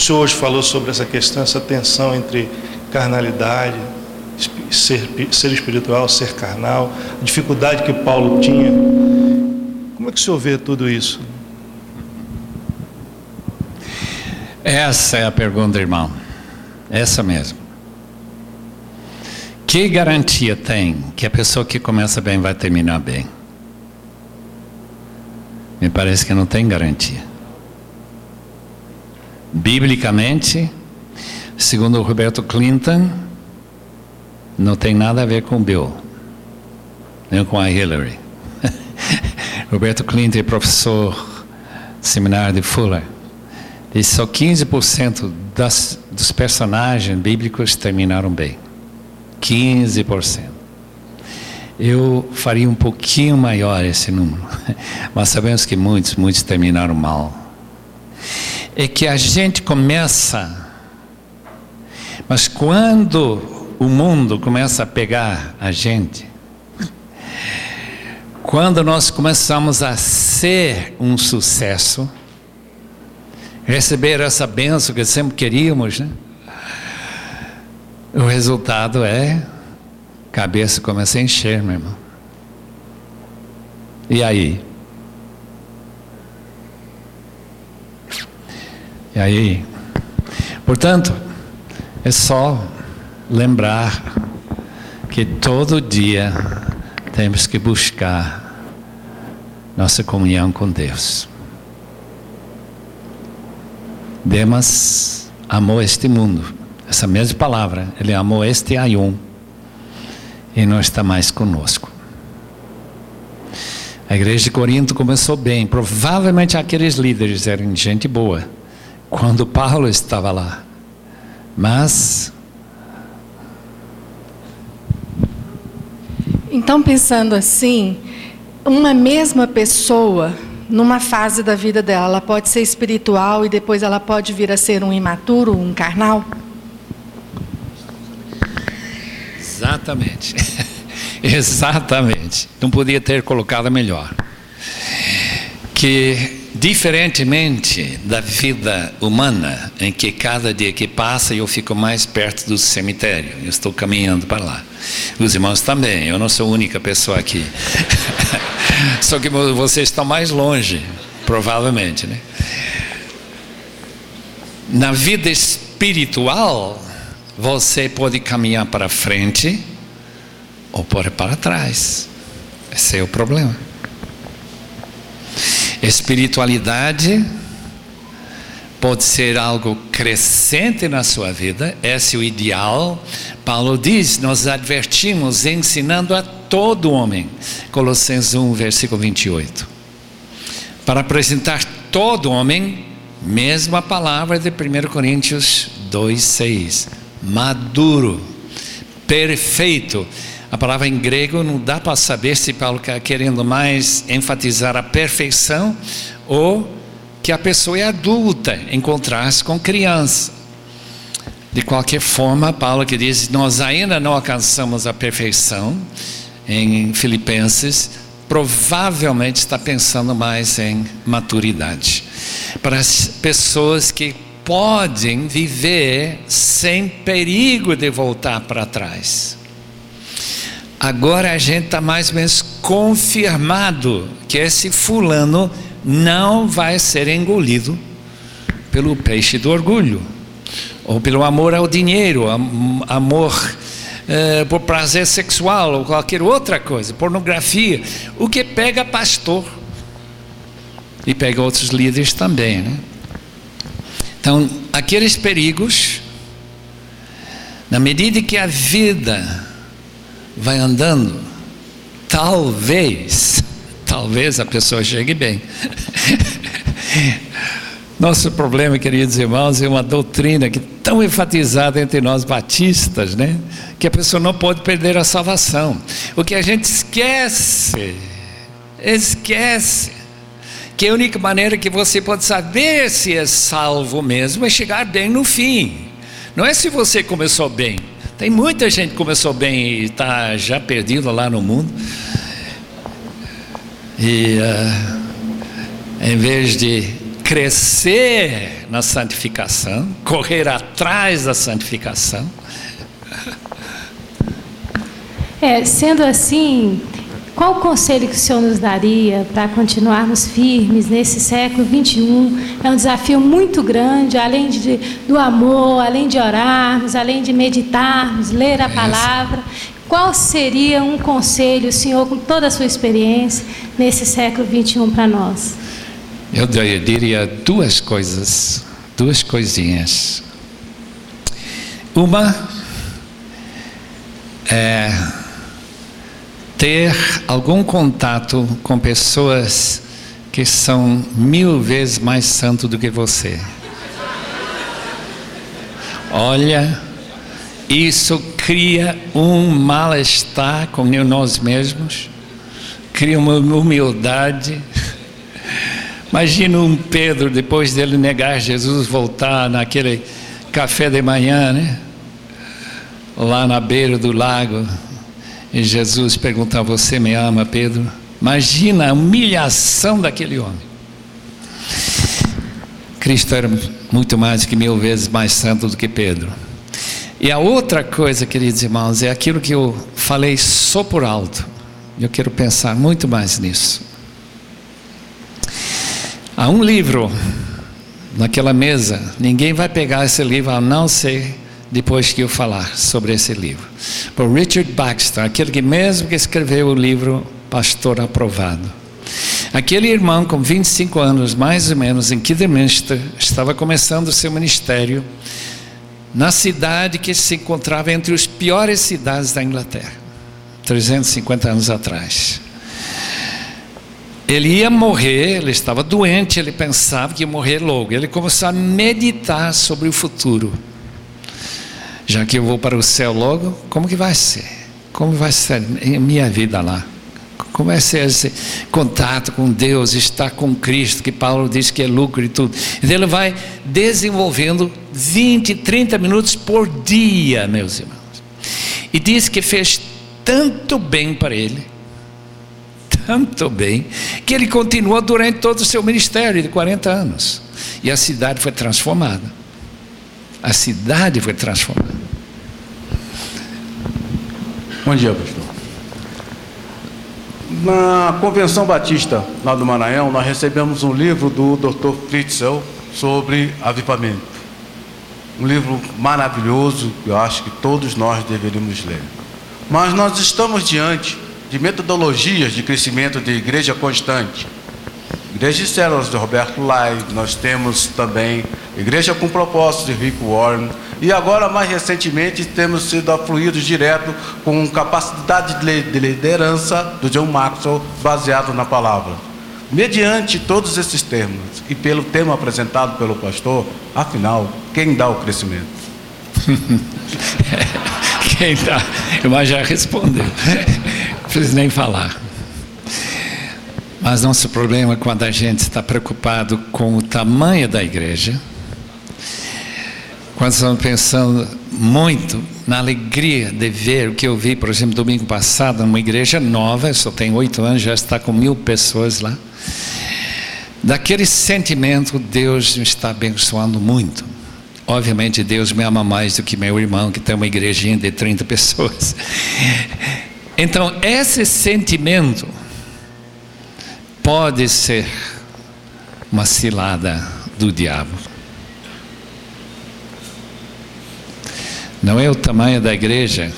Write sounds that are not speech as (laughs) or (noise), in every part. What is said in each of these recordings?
senhor hoje falou sobre essa questão, essa tensão entre carnalidade, ser, ser espiritual, ser carnal, a dificuldade que Paulo tinha. Como é que o senhor vê tudo isso? Essa é a pergunta, irmão. Essa mesmo. Que garantia tem que a pessoa que começa bem vai terminar bem? Me parece que não tem garantia. Biblicamente, segundo o Roberto Clinton, não tem nada a ver com Bill, nem com a Hillary. (laughs) Roberto Clinton é professor seminário de Fuller. E só 15% das, dos personagens bíblicos terminaram bem. 15%. Eu faria um pouquinho maior esse número, (laughs) mas sabemos que muitos, muitos terminaram mal. É que a gente começa, mas quando o mundo começa a pegar a gente, quando nós começamos a ser um sucesso, receber essa benção que sempre queríamos, né? O resultado é cabeça começa a encher, meu irmão. E aí? E aí? Portanto, é só lembrar que todo dia temos que buscar nossa comunhão com Deus. Demas amou este mundo, essa mesma palavra, ele amou este ayun e não está mais conosco. A igreja de Corinto começou bem, provavelmente aqueles líderes eram gente boa, quando Paulo estava lá, mas Então, pensando assim, uma mesma pessoa, numa fase da vida dela, ela pode ser espiritual e depois ela pode vir a ser um imaturo, um carnal? Exatamente. (laughs) Exatamente. Não podia ter colocado melhor. Que Diferentemente da vida humana, em que cada dia que passa eu fico mais perto do cemitério, eu estou caminhando para lá. Os irmãos também, eu não sou a única pessoa aqui. (laughs) Só que vocês estão mais longe, provavelmente, né? Na vida espiritual, você pode caminhar para frente ou pode para trás. Esse é o problema. Espiritualidade pode ser algo crescente na sua vida, esse é o ideal. Paulo diz: Nós advertimos, ensinando a todo homem. Colossenses 1, versículo 28. Para apresentar todo homem, mesma palavra de 1 Coríntios 2, 6. Maduro, perfeito a palavra em grego não dá para saber se Paulo está querendo mais enfatizar a perfeição ou que a pessoa é adulta, encontrar-se com criança. De qualquer forma, Paulo que diz: Nós ainda não alcançamos a perfeição, em Filipenses, provavelmente está pensando mais em maturidade. Para as pessoas que podem viver sem perigo de voltar para trás. Agora a gente está mais ou menos confirmado que esse fulano não vai ser engolido pelo peixe do orgulho, ou pelo amor ao dinheiro, amor eh, por prazer sexual, ou qualquer outra coisa, pornografia, o que pega pastor e pega outros líderes também, né? Então, aqueles perigos, na medida que a vida vai andando, talvez, talvez a pessoa chegue bem. (laughs) Nosso problema, queridos irmãos, é uma doutrina que tão enfatizada entre nós batistas, né? Que a pessoa não pode perder a salvação. O que a gente esquece, esquece, que a única maneira que você pode saber se é salvo mesmo é chegar bem no fim. Não é se você começou bem. Tem muita gente que começou bem e está já perdido lá no mundo. E uh, em vez de crescer na santificação, correr atrás da santificação. É, sendo assim, qual o conselho que o senhor nos daria para continuarmos firmes nesse século 21? É um desafio muito grande, além de, do amor, além de orarmos, além de meditarmos, ler a palavra. Qual seria um conselho, o senhor, com toda a sua experiência, nesse século 21 para nós? Eu diria duas coisas, duas coisinhas. Uma é ter algum contato com pessoas que são mil vezes mais santos do que você. Olha, isso cria um mal-estar com nós mesmos, cria uma humildade. Imagina um Pedro, depois dele negar Jesus, voltar naquele café de manhã, né? Lá na beira do lago, e Jesus perguntar: Você me ama, Pedro? Imagina a humilhação daquele homem. Cristo era muito mais que mil vezes mais santo do que Pedro. E a outra coisa, queridos irmãos, é aquilo que eu falei só por alto. Eu quero pensar muito mais nisso. Há um livro naquela mesa, ninguém vai pegar esse livro a não ser depois que eu falar sobre esse livro. Por Richard Baxter, aquele que mesmo que escreveu o livro Pastor Aprovado. Aquele irmão com 25 anos, mais ou menos, em Kidderminster, estava começando seu ministério na cidade que se encontrava entre as piores cidades da Inglaterra, 350 anos atrás. Ele ia morrer, ele estava doente, ele pensava que ia morrer logo. Ele começou a meditar sobre o futuro já que eu vou para o céu logo, como que vai ser? Como vai ser minha vida lá? Como vai ser esse contato com Deus, estar com Cristo, que Paulo diz que é lucro e tudo. Então ele vai desenvolvendo 20, 30 minutos por dia, meus irmãos. E diz que fez tanto bem para ele, tanto bem, que ele continuou durante todo o seu ministério de 40 anos. E a cidade foi transformada. A cidade foi transformada. Bom dia, pastor. Na Convenção Batista, lá do Maranhão, nós recebemos um livro do Dr. Fritzel sobre avivamento. Um livro maravilhoso, que eu acho que todos nós deveríamos ler. Mas nós estamos diante de metodologias de crescimento de igreja constante. Igreja de células de Roberto Lai, nós temos também Igreja com Propósito de Rick Warren, e agora, mais recentemente, temos sido afluídos direto com capacidade de liderança do John Maxwell, baseado na palavra. Mediante todos esses termos e pelo tema apresentado pelo pastor, afinal, quem dá o crescimento? (laughs) quem dá? Mas já respondeu. Não preciso nem falar. Mas nosso problema é quando a gente está preocupado com o tamanho da igreja quando estamos pensando muito na alegria de ver o que eu vi, por exemplo, domingo passado, numa igreja nova, só tem oito anos, já está com mil pessoas lá. Daquele sentimento, Deus me está abençoando muito. Obviamente, Deus me ama mais do que meu irmão, que tem uma igrejinha de 30 pessoas. Então, esse sentimento pode ser uma cilada do diabo. Não é o tamanho da igreja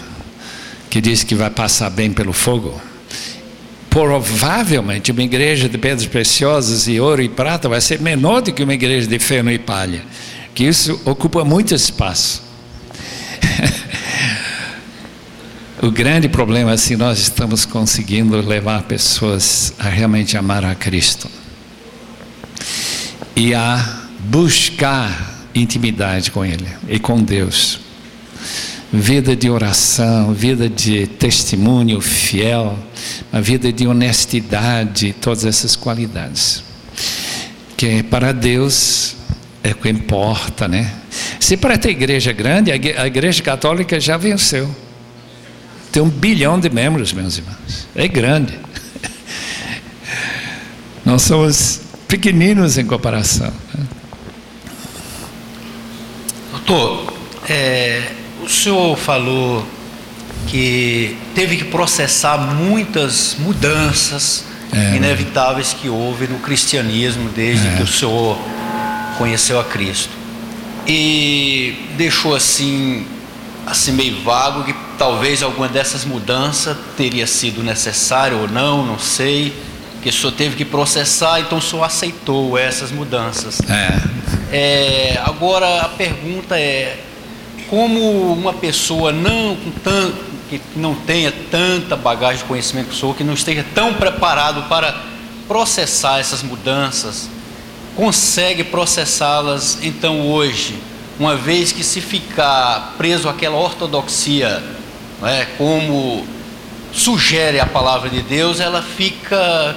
que diz que vai passar bem pelo fogo. Provavelmente uma igreja de pedras preciosas e ouro e prata vai ser menor do que uma igreja de feno e palha, que isso ocupa muito espaço. (laughs) o grande problema é se nós estamos conseguindo levar pessoas a realmente amar a Cristo e a buscar intimidade com Ele e com Deus vida de oração, vida de testemunho fiel, uma vida de honestidade, todas essas qualidades. Que para Deus é o que importa, né? Se para ter igreja grande, a igreja católica já venceu. Tem um bilhão de membros, meus irmãos. É grande. (laughs) Nós somos pequeninos em comparação. Doutor, é, o senhor falou que teve que processar muitas mudanças é, inevitáveis que houve no cristianismo desde é. que o senhor conheceu a Cristo. E deixou assim, assim meio vago que talvez alguma dessas mudanças teria sido necessária ou não, não sei. Que o senhor teve que processar, então o senhor aceitou essas mudanças. É. é agora a pergunta é como uma pessoa não com tanto que não tenha tanta bagagem de conhecimento que sou, que não esteja tão preparado para processar essas mudanças, consegue processá-las então hoje, uma vez que se ficar preso àquela ortodoxia, é, como sugere a palavra de Deus, ela fica,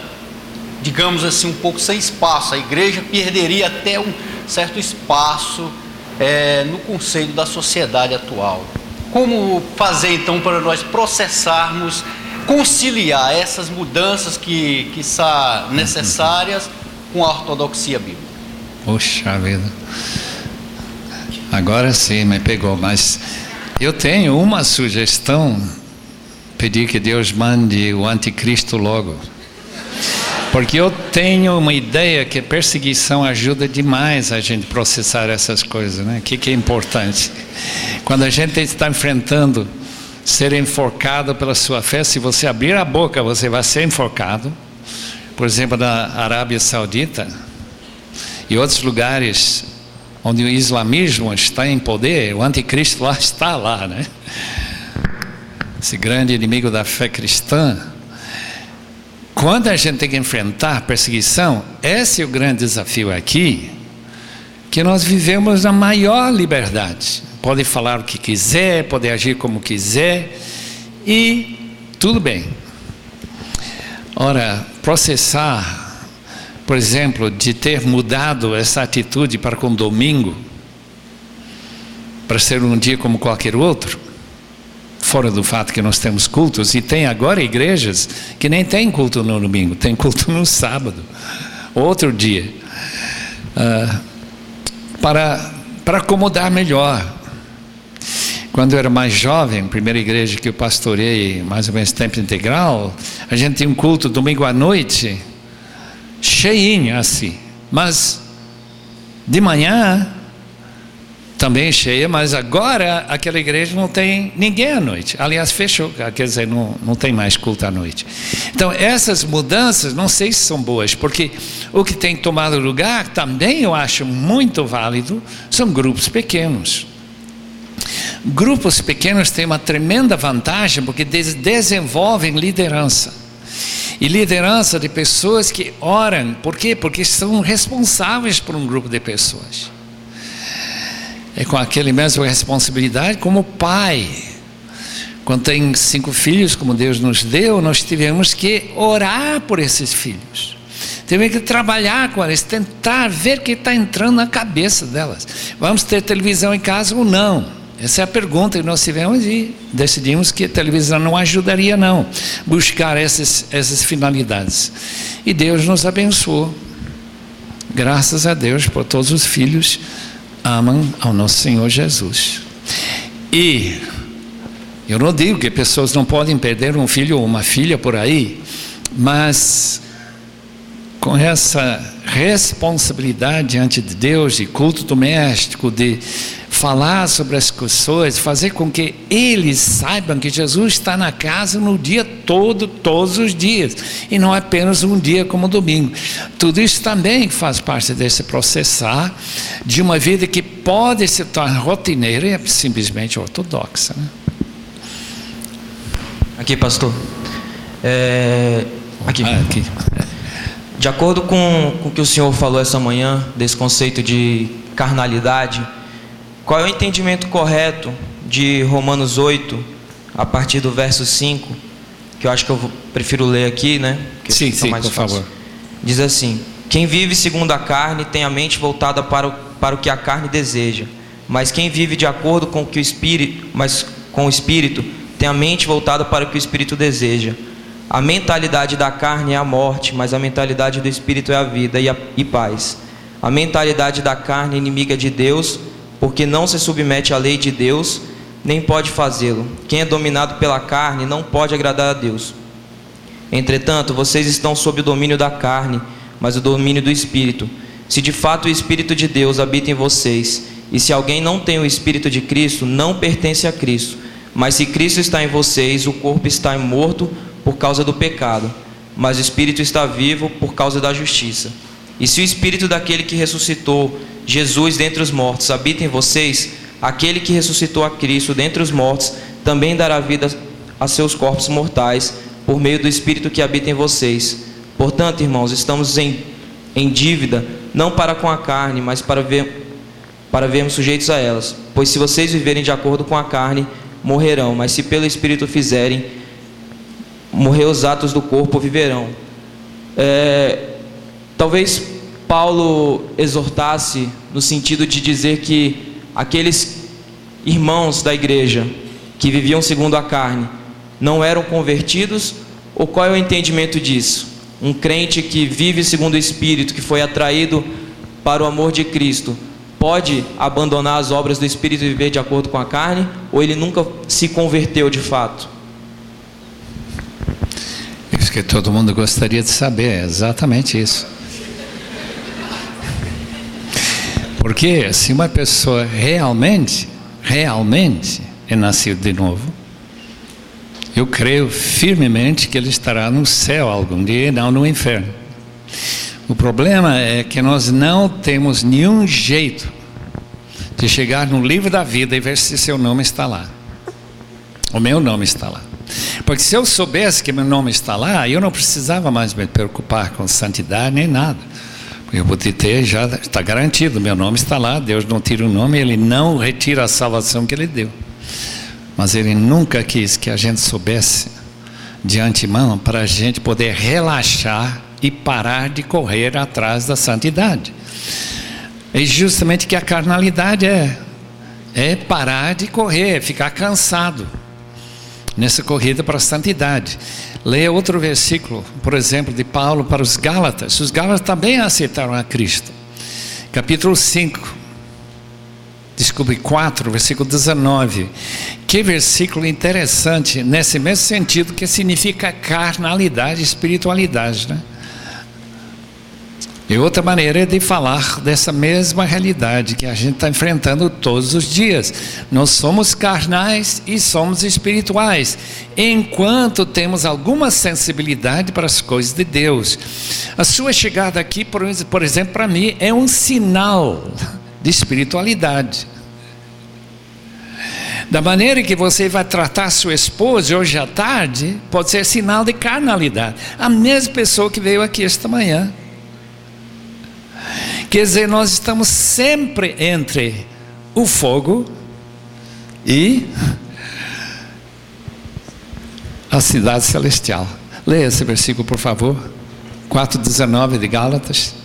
digamos assim, um pouco sem espaço. A igreja perderia até um certo espaço é, no conceito da sociedade atual. Como fazer então para nós processarmos, conciliar essas mudanças que, que são necessárias com a ortodoxia bíblica? Poxa vida. Agora sim, me pegou, mas eu tenho uma sugestão. Pedir que Deus mande o anticristo logo. Porque eu tenho uma ideia que perseguição ajuda demais a gente processar essas coisas, né? O que, que é importante? Quando a gente está enfrentando ser enforcado pela sua fé, se você abrir a boca, você vai ser enforcado. Por exemplo, na Arábia Saudita e outros lugares onde o islamismo está em poder, o anticristo lá (laughs) está lá, né? Esse grande inimigo da fé cristã. Quando a gente tem que enfrentar perseguição, esse é o grande desafio aqui, que nós vivemos na maior liberdade pode falar o que quiser, pode agir como quiser e tudo bem. Ora, processar, por exemplo, de ter mudado essa atitude para com domingo, para ser um dia como qualquer outro, fora do fato que nós temos cultos, e tem agora igrejas que nem tem culto no domingo, tem culto no sábado, outro dia, uh, para, para acomodar melhor. Quando eu era mais jovem, primeira igreja que eu pastorei, mais ou menos tempo integral, a gente tinha um culto domingo à noite, cheinho assim. Mas de manhã também cheia, mas agora aquela igreja não tem ninguém à noite. Aliás, fechou, quer dizer, não, não tem mais culto à noite. Então, essas mudanças, não sei se são boas, porque o que tem tomado lugar, também eu acho muito válido, são grupos pequenos. Grupos pequenos têm uma tremenda vantagem porque desenvolvem liderança. E liderança de pessoas que oram, por quê? Porque são responsáveis por um grupo de pessoas. É com aquele mesma responsabilidade como pai. Quando tem cinco filhos, como Deus nos deu, nós tivemos que orar por esses filhos. Temos que trabalhar com eles, tentar ver o que está entrando na cabeça delas. Vamos ter televisão em casa ou não? Essa é a pergunta que nós tivemos e decidimos que a televisão não ajudaria não buscar essas, essas finalidades. E Deus nos abençoou. Graças a Deus por todos os filhos amam ao nosso Senhor Jesus. E eu não digo que pessoas não podem perder um filho ou uma filha por aí, mas com essa responsabilidade diante de Deus, de culto doméstico, de falar sobre as pessoas, fazer com que eles saibam que Jesus está na casa no dia todo, todos os dias, e não apenas um dia como domingo. Tudo isso também faz parte desse processar de uma vida que pode se tornar rotineira e é simplesmente ortodoxa. Né? Aqui, pastor. É... Aqui. Ah, aqui. De acordo com, com o que o senhor falou essa manhã, desse conceito de carnalidade, qual é o entendimento correto de Romanos 8, a partir do verso 5, que eu acho que eu prefiro ler aqui, né? Que sim, sim, mais por fácil. favor. Diz assim: Quem vive segundo a carne tem a mente voltada para o, para o que a carne deseja, mas quem vive de acordo com o que o espírito, mas com o espírito, tem a mente voltada para o que o espírito deseja. A mentalidade da carne é a morte, mas a mentalidade do espírito é a vida e, a, e paz. A mentalidade da carne é inimiga de Deus, porque não se submete à lei de Deus, nem pode fazê-lo. Quem é dominado pela carne não pode agradar a Deus. Entretanto, vocês estão sob o domínio da carne, mas o domínio do espírito. Se de fato o espírito de Deus habita em vocês, e se alguém não tem o espírito de Cristo, não pertence a Cristo. Mas se Cristo está em vocês, o corpo está morto por causa do pecado, mas o espírito está vivo por causa da justiça. E se o espírito daquele que ressuscitou Jesus dentre os mortos habita em vocês, aquele que ressuscitou a Cristo dentre os mortos também dará vida a seus corpos mortais por meio do espírito que habita em vocês. Portanto, irmãos, estamos em, em dívida não para com a carne, mas para ver para vermos sujeitos a elas. Pois se vocês viverem de acordo com a carne, morrerão, mas se pelo Espírito fizerem, morrer os atos do corpo viverão. É, talvez Paulo exortasse no sentido de dizer que aqueles irmãos da igreja que viviam segundo a carne não eram convertidos, ou qual é o entendimento disso? Um crente que vive segundo o Espírito, que foi atraído para o amor de Cristo, pode abandonar as obras do Espírito e viver de acordo com a carne, ou ele nunca se converteu de fato? Isso que todo mundo gostaria de saber, é exatamente isso. Porque se uma pessoa realmente, realmente é nascido de novo, eu creio firmemente que ele estará no céu algum dia e não no inferno. O problema é que nós não temos nenhum jeito de chegar no livro da vida e ver se seu nome está lá. O meu nome está lá. Porque se eu soubesse que meu nome está lá, eu não precisava mais me preocupar com santidade nem nada. Eu podia ter, já está garantido, meu nome está lá, Deus não tira o nome, Ele não retira a salvação que Ele deu. Mas Ele nunca quis que a gente soubesse de antemão para a gente poder relaxar e parar de correr atrás da santidade. É justamente que a carnalidade é é parar de correr, ficar cansado nessa corrida para a santidade. Leia outro versículo, por exemplo, de Paulo para os Gálatas. Os Gálatas também aceitaram a Cristo. Capítulo 5, desculpe, 4, versículo 19. Que versículo interessante, nesse mesmo sentido, que significa carnalidade, espiritualidade, né? E outra maneira de falar dessa mesma realidade que a gente está enfrentando todos os dias. Nós somos carnais e somos espirituais, enquanto temos alguma sensibilidade para as coisas de Deus. A sua chegada aqui, por, por exemplo, para mim, é um sinal de espiritualidade. Da maneira que você vai tratar sua esposa hoje à tarde, pode ser sinal de carnalidade. A mesma pessoa que veio aqui esta manhã. Quer dizer, nós estamos sempre entre o fogo e a cidade celestial. Leia esse versículo, por favor. 4,19 de Gálatas.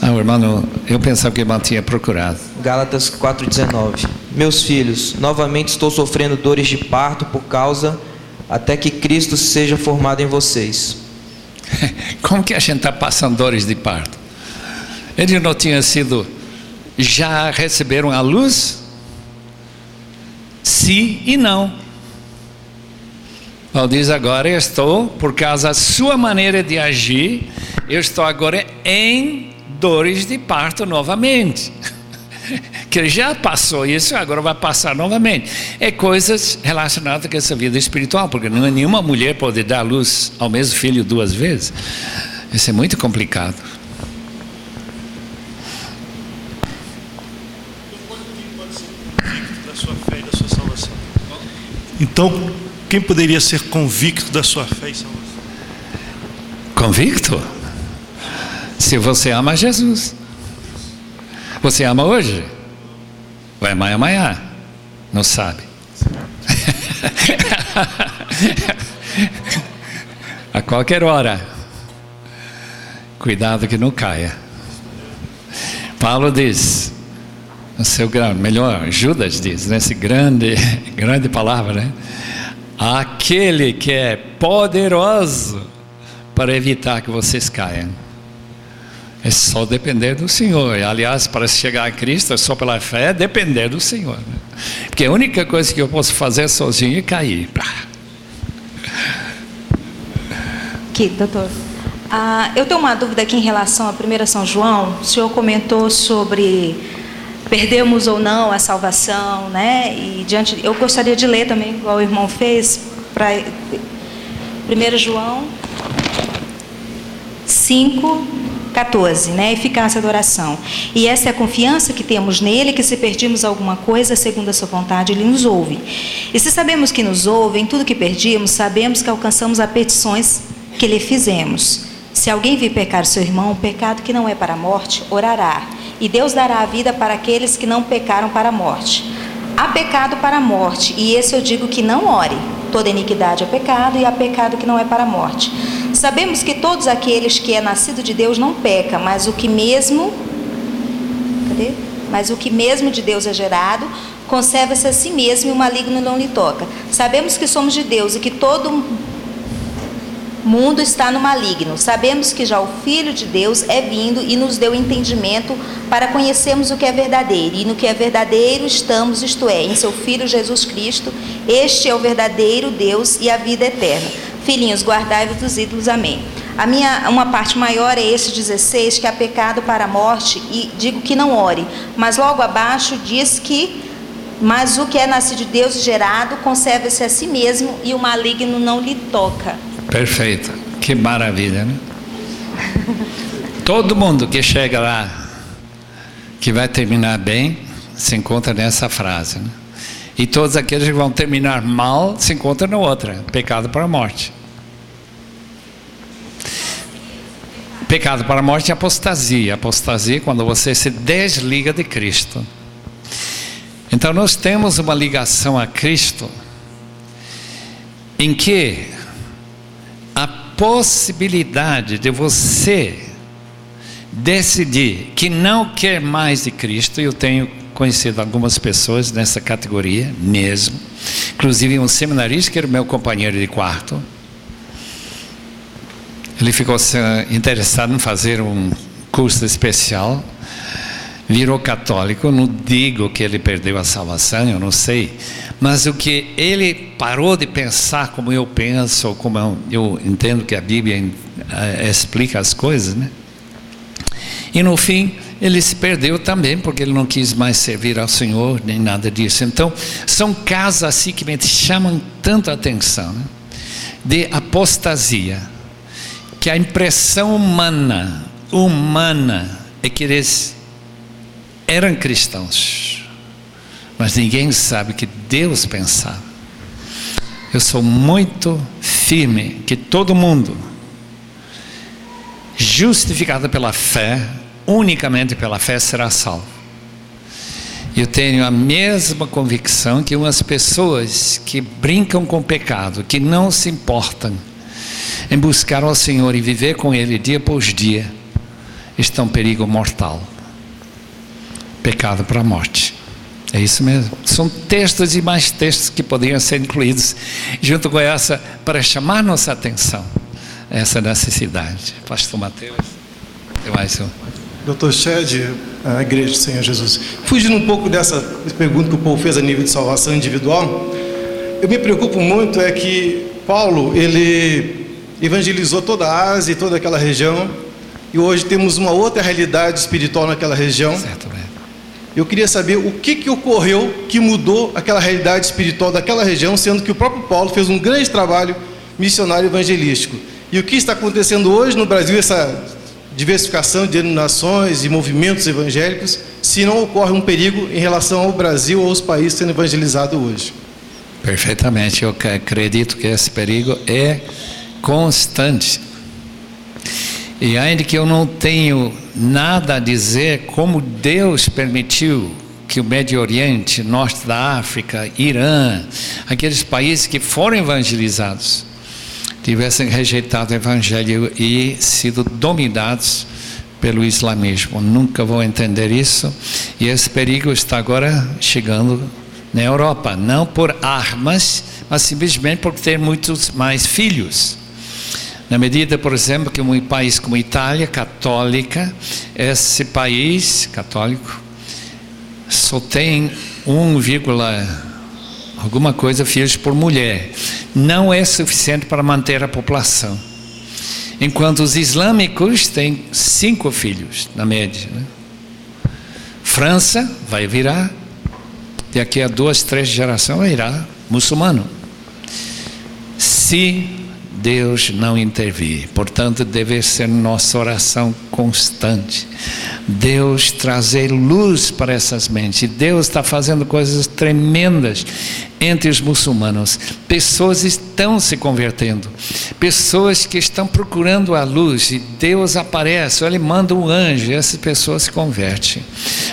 Ah, o irmão, eu pensava que o irmão tinha procurado. Gálatas 4,19. Meus filhos, novamente estou sofrendo dores de parto por causa até que Cristo seja formado em vocês. (laughs) Como que a gente está passando dores de parto? Eles não tinham sido, já receberam a luz? Sim e não. Paulo diz agora, eu estou, por causa da sua maneira de agir, eu estou agora em dores de parto novamente. (laughs) que ele já passou isso, agora vai passar novamente. É coisas relacionadas com essa vida espiritual, porque não, nenhuma mulher pode dar luz ao mesmo filho duas vezes. Isso é muito complicado. Então, quem poderia ser convicto da sua fé e salvação? Convicto? Se você ama Jesus. Você ama hoje? Vai amanhã, amanhã. Não sabe. (laughs) A qualquer hora. Cuidado que não caia. Paulo diz, no seu grande, melhor, Judas diz, nesse grande, (laughs) grande palavra, né? aquele que é poderoso para evitar que vocês caiam. É só depender do Senhor. Aliás, para chegar a Cristo é só pela fé, é depender do Senhor. Né? Porque a única coisa que eu posso fazer sozinho é cair. Aqui, doutor. Ah, eu tenho uma dúvida aqui em relação a 1 São João. O senhor comentou sobre perdemos ou não a salvação, né? E diante, eu gostaria de ler também, igual o irmão fez, para 1 João 5, 14, né? Eficácia da oração. E essa é a confiança que temos nele, que se perdimos alguma coisa segundo a sua vontade, ele nos ouve. E se sabemos que nos ouve, em tudo que perdimos, sabemos que alcançamos as petições que lhe fizemos. Se alguém vir pecar seu irmão, um pecado que não é para a morte, orará. E Deus dará a vida para aqueles que não pecaram para a morte. Há pecado para a morte, e esse eu digo que não ore. Toda iniquidade é pecado, e há pecado que não é para a morte. Sabemos que todos aqueles que é nascido de Deus não peca, mas o que mesmo cadê? Mas o que mesmo de Deus é gerado, conserva-se a si mesmo e o maligno não lhe toca. Sabemos que somos de Deus e que todo mundo está no maligno. Sabemos que já o Filho de Deus é vindo e nos deu entendimento para conhecermos o que é verdadeiro. E no que é verdadeiro estamos, isto é, em seu Filho Jesus Cristo. Este é o verdadeiro Deus e a vida eterna. Filhinhos, guardai-vos dos ídolos. Amém. A minha, uma parte maior é esse 16, que há pecado para a morte, e digo que não ore. Mas logo abaixo diz que, mas o que é nascido de Deus e gerado, conserva-se a si mesmo, e o maligno não lhe toca. Perfeito. Que maravilha, né? Todo mundo que chega lá, que vai terminar bem, se encontra nessa frase. Né? E todos aqueles que vão terminar mal, se encontram na outra: pecado para a morte. Pecado para a morte é apostasia. Apostasia é quando você se desliga de Cristo. Então nós temos uma ligação a Cristo em que a possibilidade de você decidir que não quer mais de Cristo, eu tenho conhecido algumas pessoas nessa categoria mesmo, inclusive um seminarista que era meu companheiro de quarto, ele ficou interessado em fazer um curso especial, virou católico. Não digo que ele perdeu a salvação, eu não sei, mas o que ele parou de pensar como eu penso, como eu, eu entendo que a Bíblia uh, explica as coisas, né? E no fim, ele se perdeu também, porque ele não quis mais servir ao Senhor, nem nada disso. Então, são casos assim que me chamam tanto a atenção, né? de apostasia que a impressão humana, humana, é que eles eram cristãos, mas ninguém sabe que Deus pensava. Eu sou muito firme que todo mundo, justificado pela fé, unicamente pela fé, será salvo. Eu tenho a mesma convicção que umas pessoas que brincam com o pecado, que não se importam, em buscar ao Senhor e viver com Ele dia após dia, estão em perigo mortal pecado para a morte. É isso mesmo. São textos e mais textos que poderiam ser incluídos junto com essa para chamar nossa atenção essa necessidade. Pastor Mateus, tem mais um. Doutor Shed, a Igreja do Senhor Jesus. Fugindo um pouco dessa pergunta que o povo fez a nível de salvação individual, eu me preocupo muito é que Paulo, ele evangelizou toda a Ásia e toda aquela região, e hoje temos uma outra realidade espiritual naquela região. Certo, Eu queria saber o que, que ocorreu que mudou aquela realidade espiritual daquela região, sendo que o próprio Paulo fez um grande trabalho missionário evangelístico. E o que está acontecendo hoje no Brasil, essa diversificação de denominações e movimentos evangélicos, se não ocorre um perigo em relação ao Brasil ou aos países sendo evangelizados hoje? Perfeitamente, eu acredito que esse perigo é constante. E ainda que eu não tenho nada a dizer como Deus permitiu que o Médio Oriente, Norte da África, Irã, aqueles países que foram evangelizados, tivessem rejeitado o Evangelho e sido dominados pelo islamismo. Nunca vou entender isso. E esse perigo está agora chegando na Europa, não por armas, mas simplesmente por ter muitos mais filhos. Na medida, por exemplo, que um país como Itália, católica, esse país católico só tem 1, alguma coisa filhos por mulher. Não é suficiente para manter a população. Enquanto os islâmicos têm cinco filhos, na média. Né? França vai virar, daqui a duas, três gerações, virar muçulmano. Se Deus não intervir. Portanto, deve ser nossa oração constante. Deus trazer luz para essas mentes. Deus está fazendo coisas tremendas entre os muçulmanos. Pessoas estão se convertendo. Pessoas que estão procurando a luz e Deus aparece, ele manda um anjo e essas pessoas se convertem.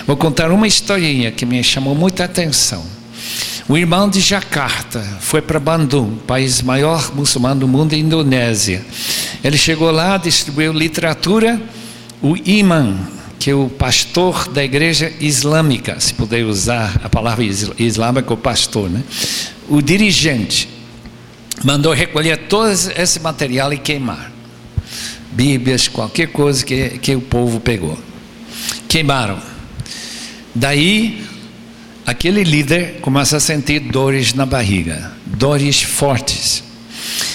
Vou contar uma historinha que me chamou muita atenção. O irmão de Jakarta foi para Bandung, país maior muçulmano do mundo, Indonésia. Ele chegou lá, distribuiu literatura. O imã, que é o pastor da igreja islâmica, se puder usar a palavra islâmica, o pastor, né? O dirigente mandou recolher todo esse material e queimar. Bíblias, qualquer coisa que, que o povo pegou. Queimaram. Daí aquele líder começa a sentir dores na barriga, dores fortes.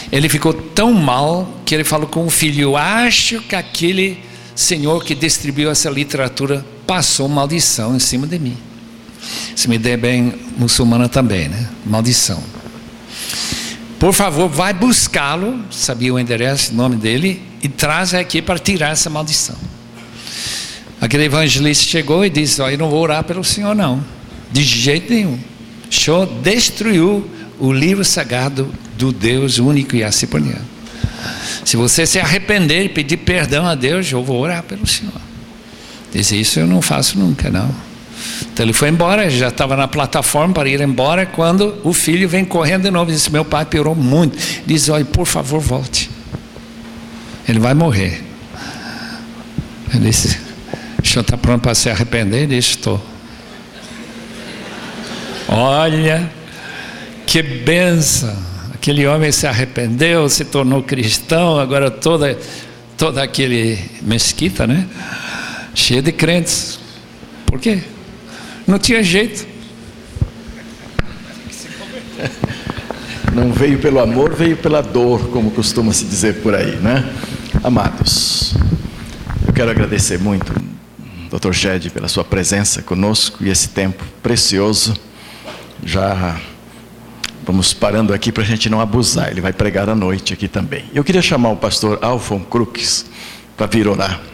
Ele ficou tão mal que ele falou com o filho: Acho que aquele senhor que distribuiu essa literatura passou maldição em cima de mim. Se me der bem, muçulmana também, né? Maldição. Por favor, vai buscá-lo, sabia o endereço, o nome dele, e traz aqui para tirar essa maldição. Aquele evangelista chegou e disse: Olha, eu não vou orar pelo senhor, não. De jeito nenhum. Show destruiu o livro sagrado do Deus único e por diante. Se você se arrepender e pedir perdão a Deus, eu vou orar pelo Senhor. Disse, isso eu não faço nunca, não. Então ele foi embora, já estava na plataforma para ir embora, quando o filho vem correndo de novo disse, meu pai piorou muito. Diz, olha, por favor, volte. Ele vai morrer. Ele disse, o senhor está pronto para se arrepender? Ele disse, estou. Olha, que benção. Aquele homem se arrependeu, se tornou cristão, agora toda, toda aquele mesquita, né? Cheia de crentes. Por quê? Não tinha jeito. (laughs) Não veio pelo amor, veio pela dor, como costuma se dizer por aí, né? Amados, eu quero agradecer muito, Dr. Jed, pela sua presença conosco e esse tempo precioso já vamos parando aqui para a gente não abusar. Ele vai pregar à noite aqui também. Eu queria chamar o pastor Alfon Crux para vir orar.